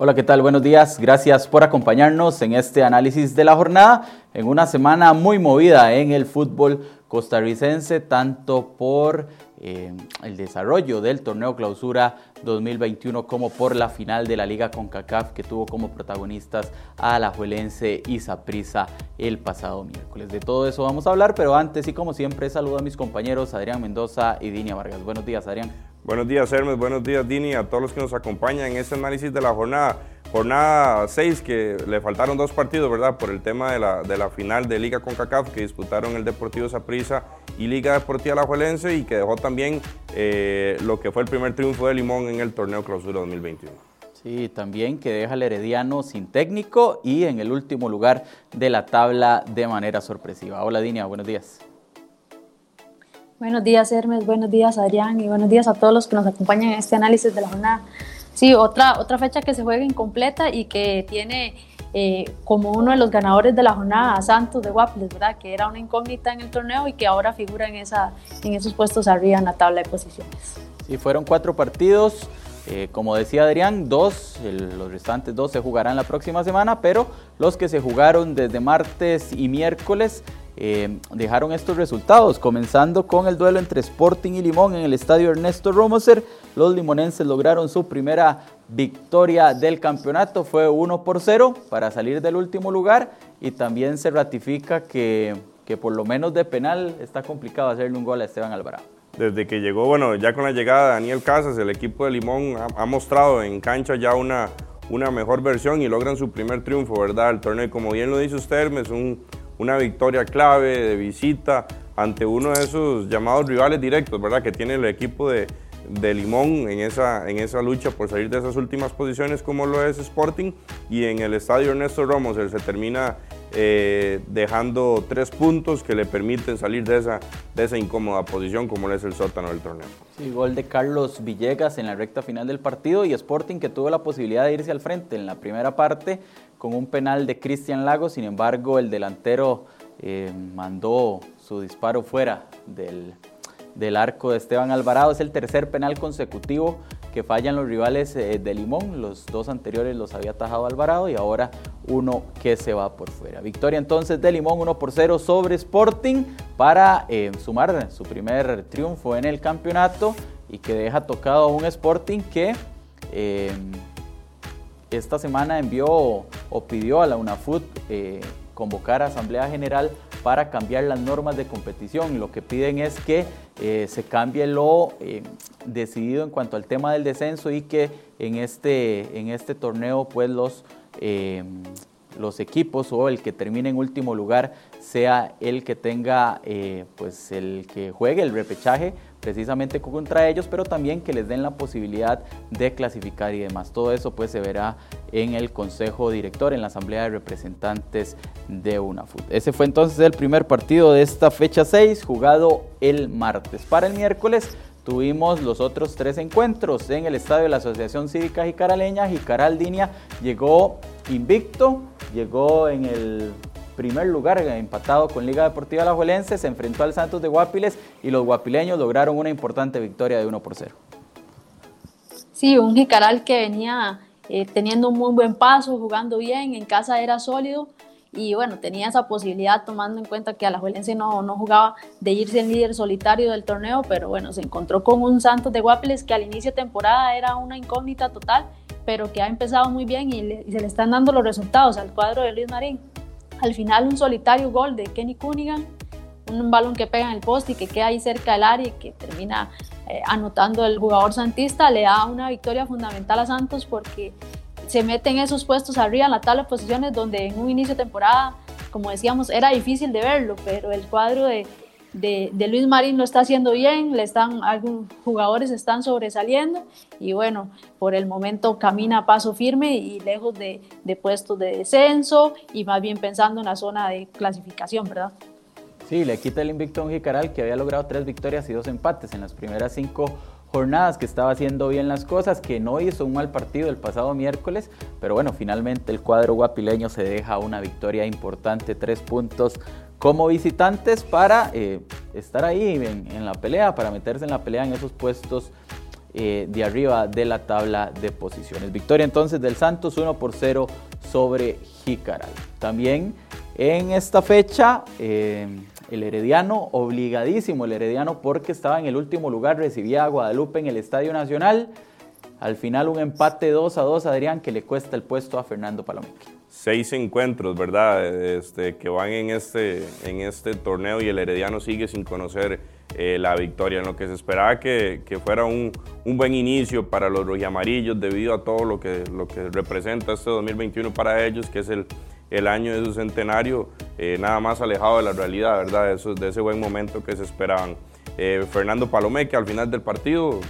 Hola, ¿qué tal? Buenos días. Gracias por acompañarnos en este análisis de la jornada, en una semana muy movida en el fútbol costarricense, tanto por eh, el desarrollo del torneo clausura 2021 como por la final de la Liga CONCACAF que tuvo como protagonistas a la Juelense y Saprissa el pasado miércoles. De todo eso vamos a hablar, pero antes y como siempre saludo a mis compañeros Adrián Mendoza y Dinia Vargas. Buenos días, Adrián. Buenos días, Hermes. Buenos días, Dini, a todos los que nos acompañan en este análisis de la jornada. Jornada 6, que le faltaron dos partidos, ¿verdad? Por el tema de la, de la final de Liga CONCACAF, que disputaron el Deportivo Saprissa y Liga Deportiva Alajuelense, y que dejó también eh, lo que fue el primer triunfo de Limón en el torneo Clausura 2021. Sí, también que deja al Herediano sin técnico y en el último lugar de la tabla de manera sorpresiva. Hola, Dinia, buenos días. Buenos días, Hermes. Buenos días, Adrián. Y buenos días a todos los que nos acompañan en este análisis de la jornada. Sí, otra, otra fecha que se juega incompleta y que tiene eh, como uno de los ganadores de la jornada a Santos de Guaples, ¿verdad? Que era una incógnita en el torneo y que ahora figura en, esa, en esos puestos arriba en la tabla de posiciones. Sí, fueron cuatro partidos. Eh, como decía Adrián, dos, los restantes dos se jugarán la próxima semana, pero los que se jugaron desde martes y miércoles eh, dejaron estos resultados, comenzando con el duelo entre Sporting y Limón en el estadio Ernesto Romoser. Los limonenses lograron su primera victoria del campeonato, fue 1 por 0 para salir del último lugar y también se ratifica que, que por lo menos de penal está complicado hacerle un gol a Esteban Alvarado. Desde que llegó, bueno, ya con la llegada de Daniel Casas, el equipo de Limón ha, mostrado en cancha ya una, una mejor versión y logran su primer triunfo, ¿verdad? El torneo, como bien lo dice usted, es un, una victoria clave de visita ante uno de esos llamados rivales directos, ¿verdad? Que tiene el equipo de, de Limón en esa, en esa lucha por salir de esas últimas posiciones como lo es Sporting y en el estadio Ernesto Ramos él se termina eh, dejando tres puntos que le permiten salir de esa, de esa incómoda posición como lo es el sótano del torneo. Sí, gol de Carlos Villegas en la recta final del partido y Sporting que tuvo la posibilidad de irse al frente en la primera parte con un penal de Cristian Lago, sin embargo el delantero eh, mandó su disparo fuera del, del, arco de Esteban Alvarado. Es el tercer penal consecutivo que fallan los rivales eh, de Limón. Los dos anteriores los había atajado Alvarado y ahora uno que se va por fuera. Victoria entonces de Limón 1 por 0 sobre Sporting para eh, sumar su primer triunfo en el campeonato y que deja tocado a un Sporting que esta semana envió o pidió a la UNAFUT eh, convocar a Asamblea General para cambiar las normas de competición. Lo que piden es que eh, se cambie lo eh, decidido en cuanto al tema del descenso y que en este, en este torneo pues los, los equipos o el que termine en último lugar sea el que tenga pues el que juegue el repechaje precisamente contra ellos, pero también que les den la posibilidad de clasificar y demás. Todo eso pues se verá en el Consejo Director, en la Asamblea de Representantes de UNAFUT. Ese fue entonces el primer partido de esta fecha 6, jugado el martes. Para el miércoles tuvimos los otros tres encuentros en el estadio de la Asociación Cívica Jicaraleña. Jicaraldinia llegó invicto, llegó en el primer lugar, empatado con Liga Deportiva Alajuelense, se enfrentó al Santos de Guapiles y los guapileños lograron una importante victoria de 1 por 0. Sí, un Jicaral que venía eh, teniendo un muy buen paso, jugando bien, en casa era sólido y bueno, tenía esa posibilidad tomando en cuenta que Alajuelense no, no jugaba de irse en líder solitario del torneo, pero bueno, se encontró con un Santos de Guapiles que al inicio de temporada era una incógnita total, pero que ha empezado muy bien y, y se le están dando los resultados al cuadro de Luis Marín. Al final un solitario gol de Kenny Cunningham, un balón que pega en el poste y que queda ahí cerca del área y que termina eh, anotando el jugador santista, le da una victoria fundamental a Santos porque se mete en esos puestos arriba en la tabla de posiciones donde en un inicio de temporada, como decíamos, era difícil de verlo, pero el cuadro de, de, Luis Marín lo está haciendo bien, le están, algunos jugadores están sobresaliendo y bueno, por el momento camina a paso firme y lejos de, de puestos de descenso y más bien pensando en la zona de clasificación, ¿verdad? Sí, le quita el invicto a un Jicaral que había logrado tres victorias y dos empates en las primeras cinco jornadas, que estaba haciendo bien las cosas, que no hizo un mal partido el pasado miércoles, pero bueno, finalmente el cuadro guapileño se deja una victoria importante, tres puntos como visitantes para eh, estar ahí en, la pelea, para meterse en la pelea en esos puestos eh, de arriba de la tabla de posiciones. Victoria entonces del Santos 1 por 0 sobre Jicaral. También en esta fecha eh, el Herediano, obligadísimo el Herediano porque estaba en el último lugar, recibía a Guadalupe en el Estadio Nacional. Al final un empate 2 a 2, Adrián, que le cuesta el puesto a Fernando Palomeque. Seis encuentros, ¿verdad? Este, que van en este, en este torneo y el Herediano sigue sin conocer eh, la victoria, en lo que se esperaba que, fuera un, un, buen inicio para los rojamarillos debido a todo lo que, lo que representa este 2021 para ellos, que es el, el año de su centenario, eh, nada más alejado de la realidad, ¿verdad? De ese buen momento que se esperaban. Eh, Fernando Palomeque al final del partido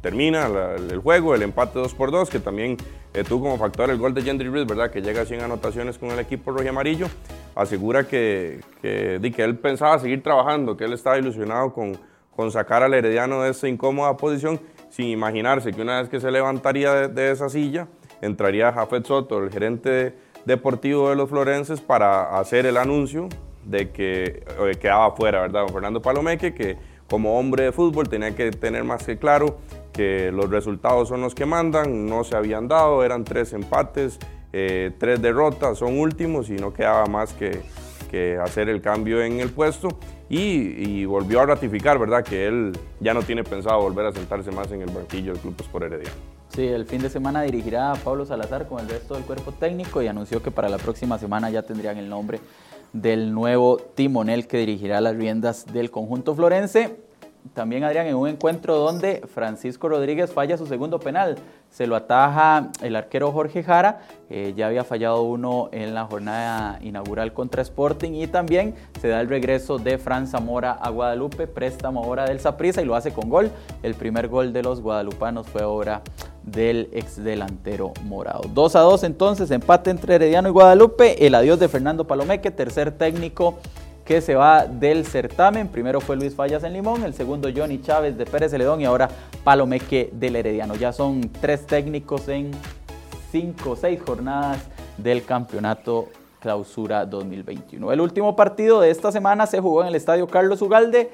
termina el juego, el empate 2 por 2, que también eh, tuvo como factor el gol de Gendry Reed, ¿verdad? Que llega a 100 anotaciones con el equipo rojo y amarillo. Asegura que, que, que, él pensaba seguir trabajando, que él estaba ilusionado con, con sacar al Herediano de esa incómoda posición, sin imaginarse que una vez que se levantaría de, de esa silla, entraría Jafet Soto, el gerente deportivo de los florenses, para hacer el anuncio de que eh, quedaba fuera, ¿verdad? Don Fernando Palomeque, que como hombre de fútbol tenía que tener más que claro que los resultados son los que mandan, no se habían dado, eran tres empates, eh, tres derrotas, son últimos y no quedaba más que, que hacer el cambio en el puesto y, volvió a ratificar, ¿verdad?, que él ya no tiene pensado volver a sentarse más en el banquillo del Club Sport Herediano. Sí, el fin de semana dirigirá a Pablo Salazar con el resto del cuerpo técnico y anunció que para la próxima semana ya tendrían el nombre del nuevo timonel que dirigirá las riendas del conjunto florense también Adrián, en un encuentro donde Francisco Rodríguez falla su segundo penal. Se lo ataja el arquero Jorge Jara, eh, ya había fallado uno en la jornada inaugural contra Sporting y también se da el regreso de Fran Zamora a Guadalupe, préstamo ahora del Saprissa y lo hace con gol. El primer gol de los guadalupanos fue ahora del ex delantero morado. 2 a 2 entonces, empate entre Herediano y Guadalupe, el adiós de Fernando Palomeque, tercer técnico que se va del certamen. Primero fue Luis Fallas en Limón, el segundo Johnny Chávez de Pérez Celedón y ahora Palomeque del Herediano. Ya son tres técnicos en cinco o seis jornadas del campeonato clausura 2021. El último partido de esta semana se jugó en el estadio Carlos Ugalde.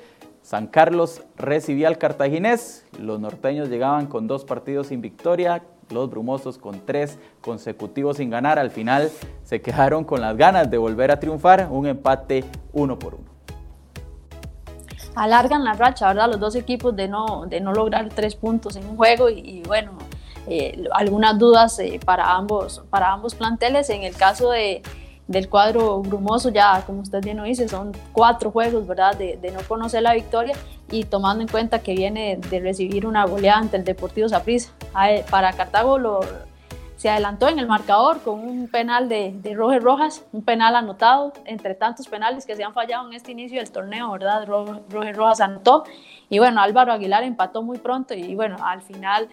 San Carlos recibía al cartaginés. Los norteños llegaban con dos partidos sin victoria los brumosos con tres consecutivos sin ganar. Al final se quedaron con las ganas de volver a triunfar, un empate uno por uno. Alargan la racha, ¿verdad? Los dos equipos de no, de no lograr tres puntos en un juego y, bueno, eh, algunas dudas eh, para, ambos, para ambos planteles. En el caso de, del cuadro brumoso, ya como usted bien lo dice, son cuatro juegos, ¿verdad? De, no conocer la victoria y tomando en cuenta que viene de recibir una goleada ante el Deportivo Saprissa. Para Cartago se adelantó en el marcador con un penal de, de Rojas, un penal anotado entre tantos penales que se han fallado en este inicio del torneo, ¿verdad? Roger Rojas anotó y bueno, Álvaro Aguilar empató muy pronto y bueno, al final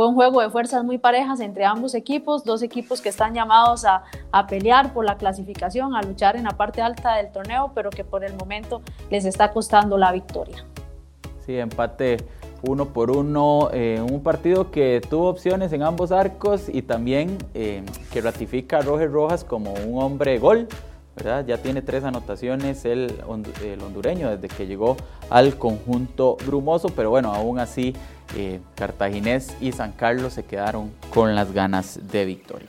fue un juego de fuerzas muy parejas entre ambos equipos, dos equipos que están llamados a, pelear por la clasificación, a luchar en la parte alta del torneo, pero que por el momento les está costando la victoria. Sí, empate uno por uno, eh, un partido que tuvo opciones en ambos arcos y también eh, que ratifica a Roger Rojas como un hombre gol. ¿verdad? Ya tiene tres anotaciones el, el hondureño desde que llegó al conjunto brumoso, pero bueno, aún así eh, Cartaginés y San Carlos se quedaron con las ganas de victoria.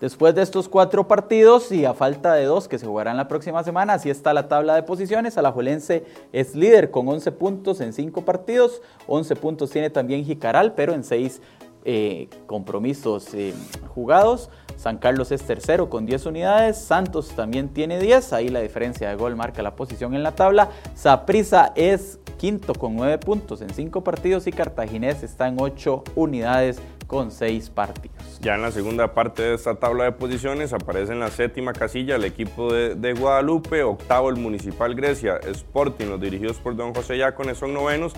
Después de estos cuatro partidos y a falta de dos que se jugarán la próxima semana, así está la tabla de posiciones. Alajuelense es líder con 11 puntos en cinco partidos. 11 puntos tiene también Jicaral, pero en seis eh, compromisos eh, jugados. San Carlos es tercero con 10 unidades. Santos también tiene 10. Ahí la diferencia de gol marca la posición en la tabla. Saprisa es quinto con 9 puntos en 5 partidos y Cartaginés está en 8 unidades con 6 partidos. Ya en la segunda parte de esta tabla de posiciones aparece en la séptima casilla el equipo de, Guadalupe, octavo el Municipal Grecia, Sporting, los dirigidos por don José Yacones son novenos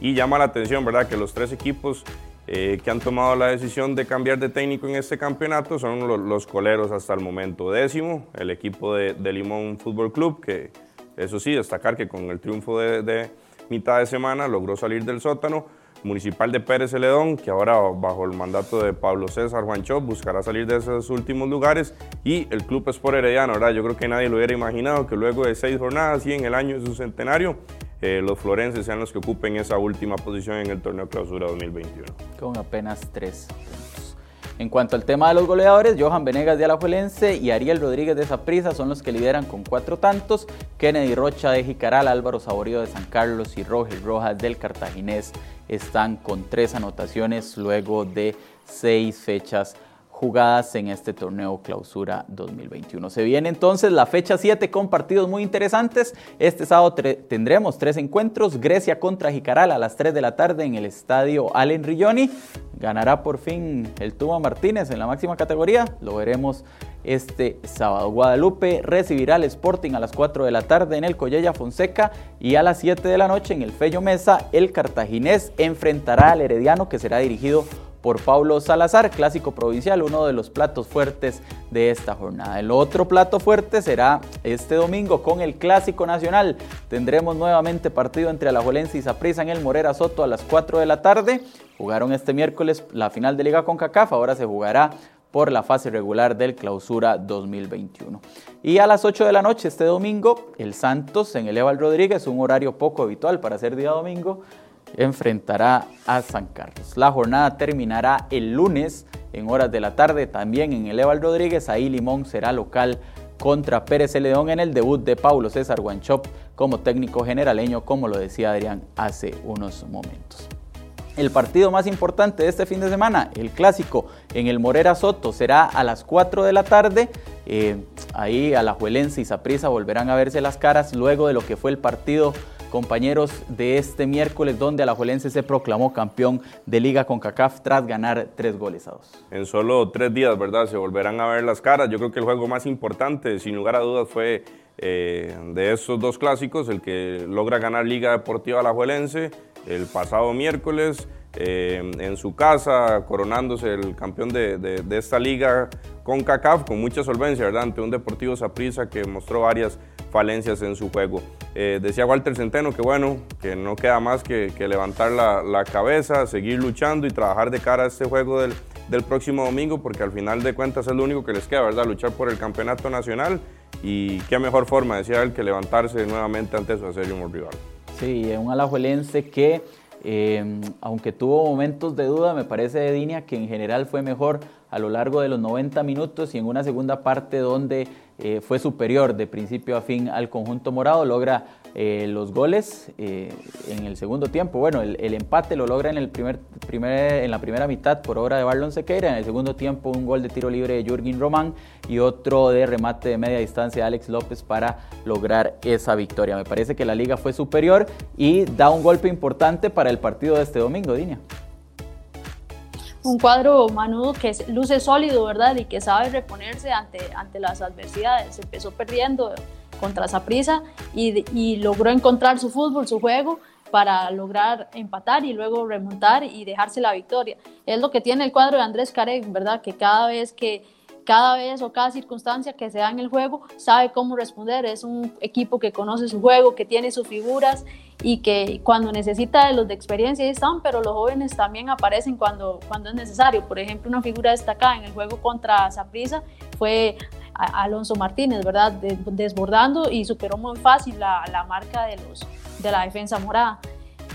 y llama la atención, ¿verdad?, que los tres equipos eh, que han tomado la decisión de cambiar de técnico en este campeonato son los, coleros hasta el momento. Décimo, el equipo de, Limón Fútbol Club, que eso sí, destacar que con el triunfo de mitad de semana logró salir del sótano. Municipal de Pérez Celedón, que ahora bajo el mandato de Pablo César Juancho buscará salir de esos últimos lugares, y el Club Sport Herediano, ¿verdad? Yo creo que nadie lo hubiera imaginado que luego de seis jornadas y en el año de su centenario eh, los florenses sean los que ocupen esa última posición en el torneo clausura 2021. Con apenas tres. En cuanto al tema de los goleadores, Johan Venegas de Alajuelense y Ariel Rodríguez de Zaprisa son los que lideran con cuatro tantos. Kennedy Rocha de Jicaral, Álvaro Saborío de San Carlos y Rogel Rojas del Cartaginés están con tres anotaciones luego de seis fechas jugadas en este torneo clausura 2021. Se viene entonces la fecha 7 con partidos muy interesantes. Este sábado tendremos tres encuentros. Grecia contra Jicaral a las 3 de la tarde en el estadio Allen Rigioni. Ganará por fin el Tuma Martínez en la máxima categoría. Lo veremos este sábado. Guadalupe recibirá al Sporting a las 4 de la tarde en el Collella Fonseca y a las 7 de la noche en el Fello Mesa el Cartaginés enfrentará al Herediano que será dirigido Pablo Salazar, clásico provincial, uno de los platos fuertes de esta jornada. El otro plato fuerte será este domingo con el clásico nacional. Tendremos nuevamente partido entre Alajuelense y Saprissa en el Morera Soto a las 4 de la tarde. Jugaron este miércoles la final de Liga con CACAF, ahora se jugará por la fase regular del clausura 2021. Y a las 8 de la noche este domingo, el Santos en el Eval Rodríguez, un horario poco habitual para ser día domingo, enfrentará a San Carlos. La jornada terminará el lunes en horas de la tarde también en el Eval Rodríguez. Ahí Limón será local contra Pérez León en el debut de Paulo César Guanchop como técnico generaleño, como lo decía Adrián hace unos momentos. El partido más importante de este fin de semana, el clásico en el Morera Soto, será a las 4 de la tarde. Eh, ahí Alajuelense y Saprissa volverán a verse las caras luego de lo que fue el partido compañeros de este miércoles donde Alajuelense se proclamó campeón de Liga con CACAF tras ganar tres goles a dos. En solo tres días, ¿verdad? Se volverán a ver las caras. Yo creo que el juego más importante, sin lugar a dudas, fue eh, de esos dos clásicos, el que logra ganar Liga Deportiva Alajuelense el pasado miércoles. Eh, en su casa, coronándose el campeón de, esta liga con CACAF, con mucha solvencia, ¿verdad? Ante un Deportivo Saprissa que mostró varias falencias en su juego. Eh, decía Walter Centeno que bueno, que no queda más que, levantar la, cabeza, seguir luchando y trabajar de cara a este juego del, del, próximo domingo, porque al final de cuentas es lo único que les queda, ¿verdad? Luchar por el campeonato nacional y qué mejor forma, decía él, que levantarse nuevamente ante su acérrimo rival. Sí, un alajuelense que, eh, aunque tuvo momentos de duda, me parece de Dinia que en general fue mejor a lo largo de los 90 minutos y en una segunda parte donde eh, fue superior de principio a fin al conjunto morado, logra eh, los goles eh, en el segundo tiempo. Bueno, el, empate lo logra en, el primer, primer, en la primera mitad por obra de Barlon Sequeira, en el segundo tiempo un gol de tiro libre de Jürgen Román y otro de remate de media distancia de Alex López para lograr esa victoria. Me parece que la liga fue superior y da un golpe importante para el partido de este domingo, Dinia un cuadro Manudo que luce sólido, ¿verdad? Y que sabe reponerse ante, ante las adversidades. Empezó perdiendo contra Saprisa y, y logró encontrar su fútbol, su juego para lograr empatar y luego remontar y dejarse la victoria. Es lo que tiene el cuadro de Andrés Carek, ¿verdad? Que cada vez que cada vez o cada circunstancia que se da en el juego sabe cómo responder. Es un equipo que conoce su juego, que tiene sus figuras y que cuando necesita de los de experiencia ahí están, pero los jóvenes también aparecen cuando, cuando es necesario. Por ejemplo, una figura destacada en el juego contra Saprissa fue Alonso Martínez, ¿verdad? Desbordando y superó muy fácil la, la marca de, los, de la defensa morada.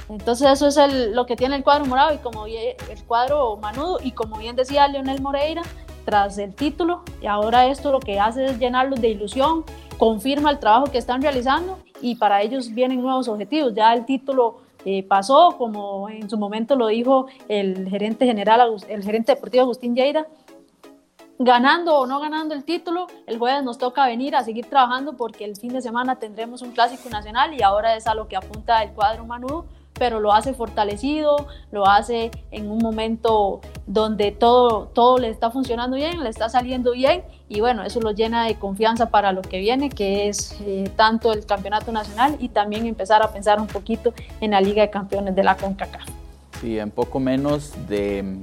Entonces eso es lo que tiene el cuadro morado y como el cuadro manudo y como bien decía Leonel Moreira, tras el título y ahora esto lo que hace es llenarlos de ilusión, confirma el trabajo que están realizando y para ellos vienen nuevos objetivos. Ya el título eh, pasó, como en su momento lo dijo el gerente general, el gerente deportivo Agustín Lleida, ganando o no ganando el título, el jueves nos toca venir a seguir trabajando porque el fin de semana tendremos un clásico nacional y ahora es a lo que apunta el cuadro Manudo pero lo hace fortalecido, lo hace en un momento donde todo, todo le está funcionando bien, le está saliendo bien y bueno, eso lo llena de confianza para lo que viene, que es eh, tanto el campeonato nacional y también empezar a pensar un poquito en la Liga de Campeones de la CONCACAF. Sí, en poco menos de,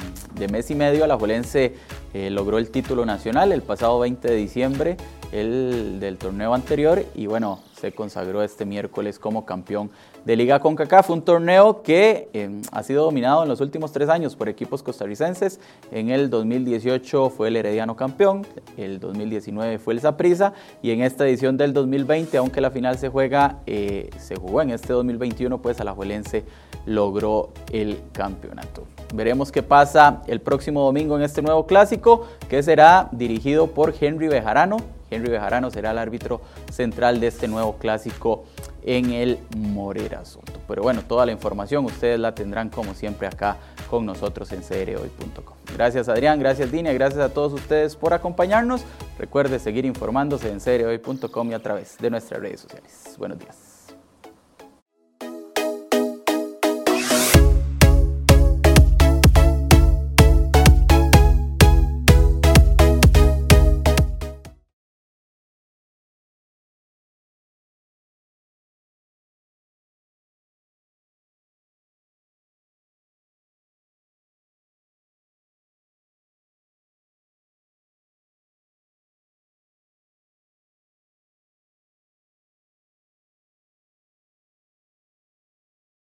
mes y medio, la Juelense eh, logró el título nacional el pasado 20 de diciembre, el del torneo anterior, y bueno, se consagró este miércoles como campeón de Liga CONCACAF, un torneo que em, ha sido dominado en los últimos tres años por equipos costarricenses. En el 2018 fue el Herediano campeón, el 2019 fue el Saprissa y en esta edición del 2020, aunque la final se juega, eh, se jugó en este 2021, pues Alajuelense logró el campeonato. Veremos qué pasa el próximo domingo en este nuevo clásico, que será dirigido por Henry Bejarano. Henry Bejarano será el árbitro central de este nuevo clásico en el Morera Asunto. Pero bueno, toda la información ustedes la tendrán como siempre acá con nosotros en crhoy.com. Gracias Adrián, gracias Dina, gracias a todos ustedes por acompañarnos. Recuerde seguir informándose en crhoy.com y a través de nuestras redes sociales. Buenos días.